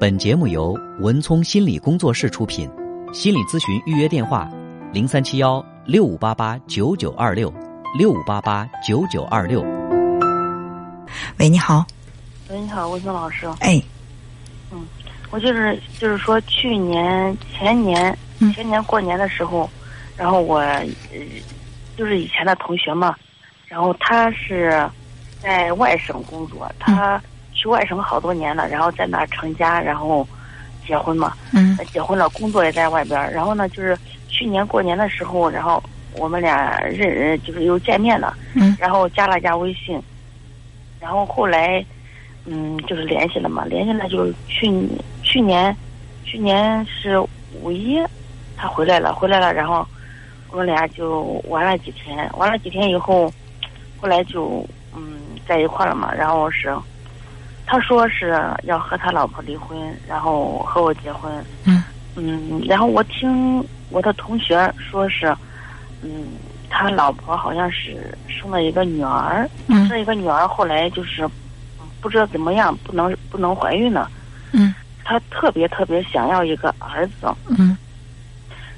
本节目由文聪心理工作室出品，心理咨询预约电话：零三七幺六五八八九九二六六五八八九九二六。喂，你好。喂，你好，文聪老师。哎，嗯，我就是就是说，去年前年嗯前年过年的时候，然后我呃就是以前的同学嘛，然后他是在外省工作，他去外省好多年了，然后在那儿成家，然后结婚嘛，嗯结婚了，工作也在外边儿。然后呢，就是去年过年的时候，然后我们俩认就是又见面了，嗯然后加了加微信，然后后来嗯就是联系了嘛，联系了就是去去年去年是五一他回来了，回来了，然后我们俩就玩了几天，玩了几天以后，后来就嗯在一块儿了嘛，然后是。他说是要和他老婆离婚，然后和我结婚。嗯嗯，然后我听我的同学说是，嗯，他老婆好像是生了一个女儿，嗯生了一个女儿，后来就是嗯不知道怎么样，不能不能怀孕了。嗯他特别特别想要一个儿子，嗯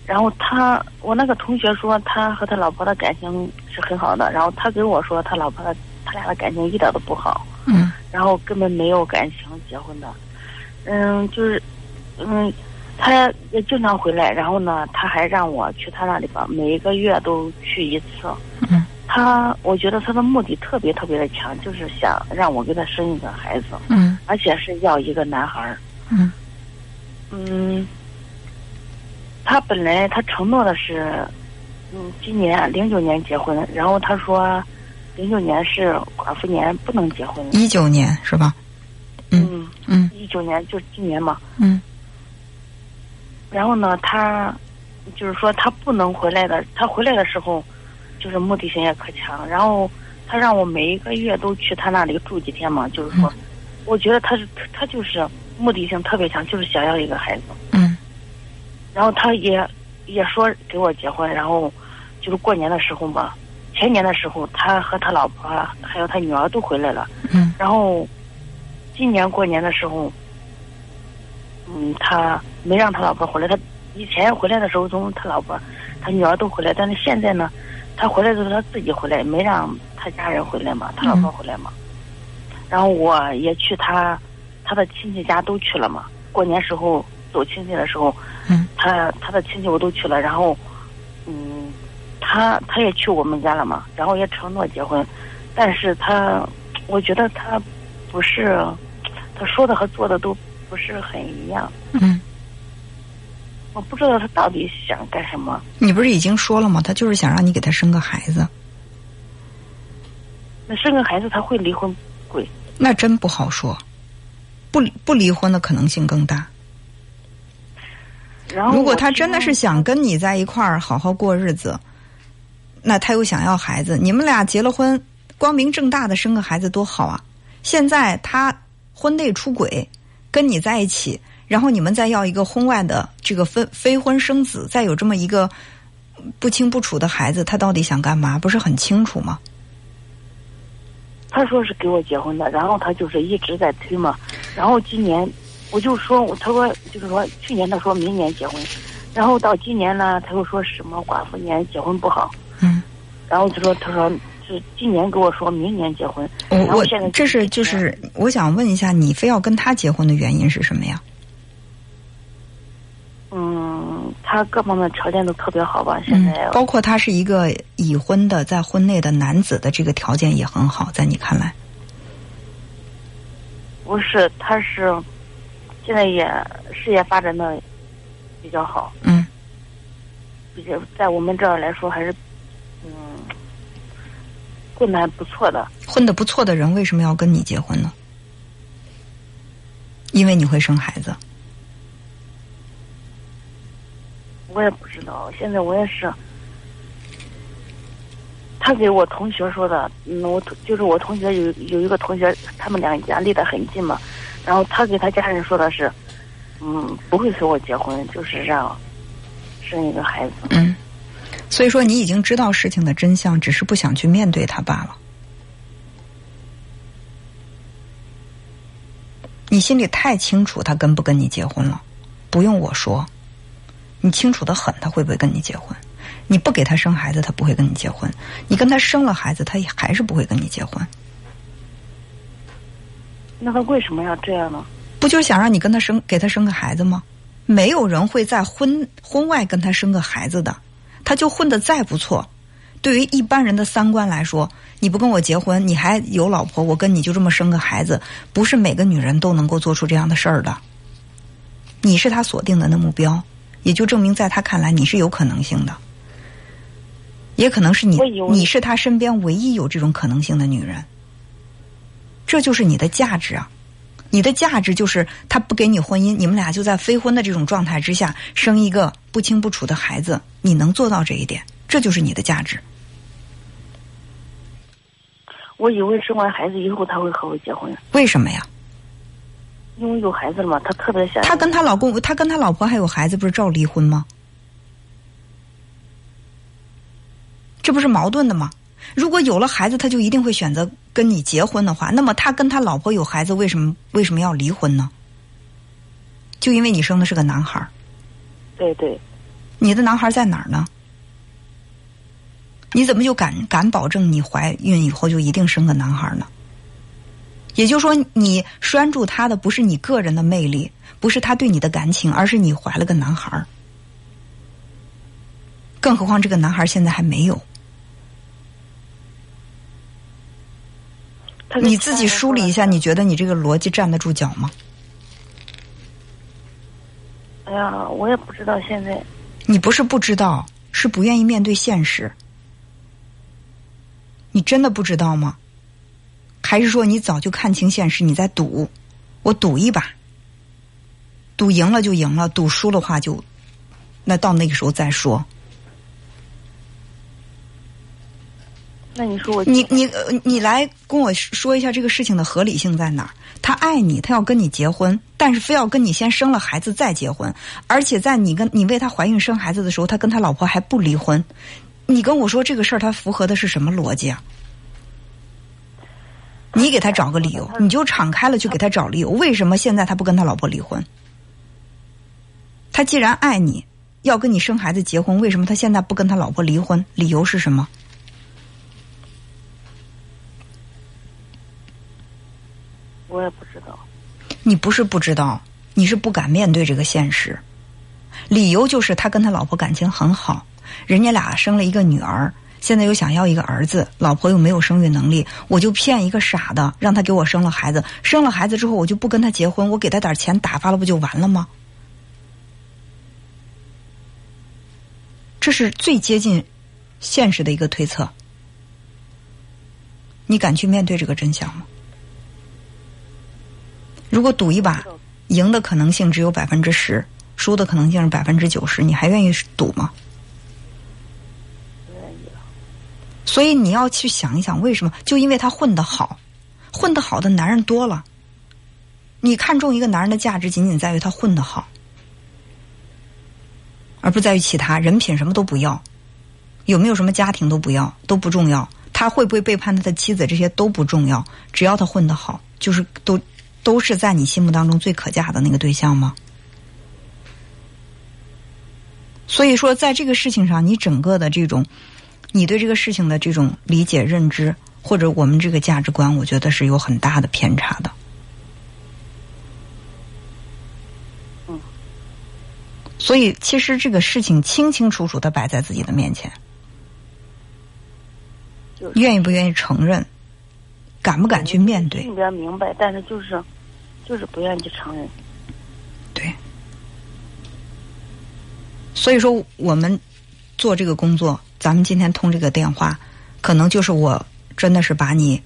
然后他我那个同学说他和他老婆的感情是很好的，然后他给我说他老婆的他俩的感情一点都不好。嗯然后根本没有感情结婚的，嗯，就是，嗯，他也经常回来，然后呢，他还让我去他那里吧，每一个月都去一次。嗯他，我觉得他的目的特别特别的强，就是想让我给他生一个孩子，嗯。而且是要一个男孩儿。嗯。嗯，他本来他承诺的是，嗯，今年零九年结婚，然后他说，零九年是寡妇年，不能结婚。一九年是吧？嗯嗯，嗯一九年就是今年嘛。嗯然后呢，他就是说他不能回来的，他回来的时候，就是目的性也可强。然后他让我每一个月都去他那里住几天嘛，就是说，我觉得他是他就是目的性特别强，就是想要一个孩子。嗯然后他也也说给我结婚，然后就是过年的时候嘛，前年的时候，他和他老婆还有他女儿都回来了。嗯然后今年过年的时候，嗯，他没让他老婆回来。他以前回来的时候，从他老婆、他女儿都回来，但是现在呢，他回来的时候他自己回来，没让他家人回来嘛，他老婆回来嘛。然后我也去他他的亲戚家都去了嘛。过年时候走亲戚的时候，嗯他他的亲戚我都去了，然后嗯，他他也去我们家了嘛，然后也承诺结婚，但是他我觉得他不是他说的和做的都不是很一样，嗯，我不知道他到底想干什么。你不是已经说了吗？他就是想让你给他生个孩子，那生个孩子他会离婚鬼，那真不好说。不不离婚的可能性更大。然后如果他真的是想跟你在一块儿好好过日子，那他又想要孩子，你们俩结了婚，光明正大的生个孩子多好啊！现在他婚内出轨，跟你在一起，然后你们再要一个婚外的这个非非婚生子，再有这么一个不清不楚的孩子，他到底想干嘛？不是很清楚吗？他说是给我结婚的，然后他就是一直在推嘛。然后今年我就说，我他说就是说去年他说明年结婚，然后到今年呢，他又说什么寡妇年结婚不好，然后就说他说是今年给我说明年结婚，我我然后现在这是就是我想问一下，你非要跟他结婚的原因是什么呀？嗯，他各方面条件都特别好吧，现在、嗯，包括他是一个已婚的，在婚内的男子的这个条件也很好，在你看来，不是他是现在也事业发展的比较好，嗯比较在我们这儿来说还是嗯混的还不错的。混的不错的人为什么要跟你结婚呢？因为你会生孩子。我也不知道，现在我也是，他给我同学说的，嗯，我就是我同学有有一个同学，他们两家离得很近嘛，然后他给他家人说的是，嗯，不会和我结婚，就是让生一个孩子。嗯，所以说你已经知道事情的真相，只是不想去面对它罢了。你心里太清楚他跟不跟你结婚了，不用我说，你清楚的很，他会不会跟你结婚？你不给他生孩子，他不会跟你结婚；你跟他生了孩子，他也还是不会跟你结婚。那他为什么要这样呢？不就是想让你跟他生，给他生个孩子吗？没有人会在婚婚外跟他生个孩子的，他就混得再不错。对于一般人的三观来说，你不跟我结婚，你还有老婆，我跟你就这么生个孩子，不是每个女人都能够做出这样的事儿的。你是他锁定的那目标，也就证明在他看来你是有可能性的，也可能是你你是他身边唯一有这种可能性的女人，这就是你的价值啊！你的价值就是他不给你婚姻，你们俩就在非婚的这种状态之下生一个不清不楚的孩子，你能做到这一点，这就是你的价值。我以为生完孩子以后他会和我结婚，为什么呀？因为有孩子了嘛，他特别想他跟他老公，他跟他老婆还有孩子，不是照离婚吗？这不是矛盾的吗？如果有了孩子，他就一定会选择跟你结婚的话，那么他跟他老婆有孩子，为什么为什么要离婚呢？就因为你生的是个男孩儿，对对，你的男孩在哪儿呢？你怎么就敢敢保证你怀孕以后就一定生个男孩呢？也就是说，你拴住他的不是你个人的魅力，不是他对你的感情，而是你怀了个男孩儿。更何况这个男孩现在还没有，他跟你自己梳理一下，你觉得你这个逻辑站得住脚吗？哎呀，我也不知道现在你不是不知道，是不愿意面对现实。你真的不知道吗？还是说你早就看清现实，你在赌？我赌一把，赌赢了就赢了，赌输的话就，那到那个时候再说。那你说我你你你来跟我说一下这个事情的合理性在哪儿？他爱你，他要跟你结婚，但是非要跟你先生了孩子再结婚，而且在你跟你为他怀孕生孩子的时候，他跟他老婆还不离婚。你跟我说这个事儿，他符合的是什么逻辑啊？你给他找个理由，你就敞开了去给他找理由。为什么现在他不跟他老婆离婚？他既然爱你，要跟你生孩子结婚，为什么他现在不跟他老婆离婚？理由是什么？我也不知道。你不是不知道，你是不敢面对这个现实。理由就是他跟他老婆感情很好，人家俩生了一个女儿，现在又想要一个儿子，老婆又没有生育能力，我就骗一个傻的，让他给我生了孩子。生了孩子之后，我就不跟他结婚，我给他点钱打发了，不就完了吗？这是最接近现实的一个推测。你敢去面对这个真相吗？如果赌一把，赢的可能性只有百分之十，输的可能性是百分之九十，你还愿意赌吗？不愿意了。所以你要去想一想，为什么？就因为他混得好，混得好的男人多了。你看中一个男人的价值，仅仅在于他混得好，而不在于其他人品什么都不要，有没有什么家庭都不要，都不重要。他会不会背叛他的妻子，这些都不重要，只要他混得好，就是都都是在你心目当中最可嫁的那个对象吗？所以说，在这个事情上，你整个的这种，你对这个事情的这种理解、认知，或者我们这个价值观，我觉得是有很大的偏差的。嗯。所以，其实这个事情清清楚楚的摆在自己的面前，愿意不愿意承认，敢不敢去面对？心里边明白，但是就是就是不愿意去承认。对。所以说，我们做这个工作，咱们今天通这个电话，可能就是我真的是把你，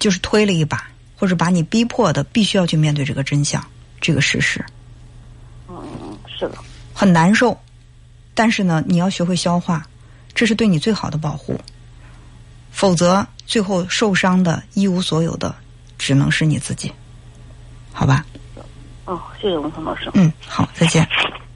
就是推了一把，或者把你逼迫的，必须要去面对这个真相，这个事实嗯，是的，很难受，但是呢，你要学会消化，这是对你最好的保护。否则，最后受伤的一无所有的，只能是你自己，好吧？嗯，谢谢文峰老师。嗯，好，再见。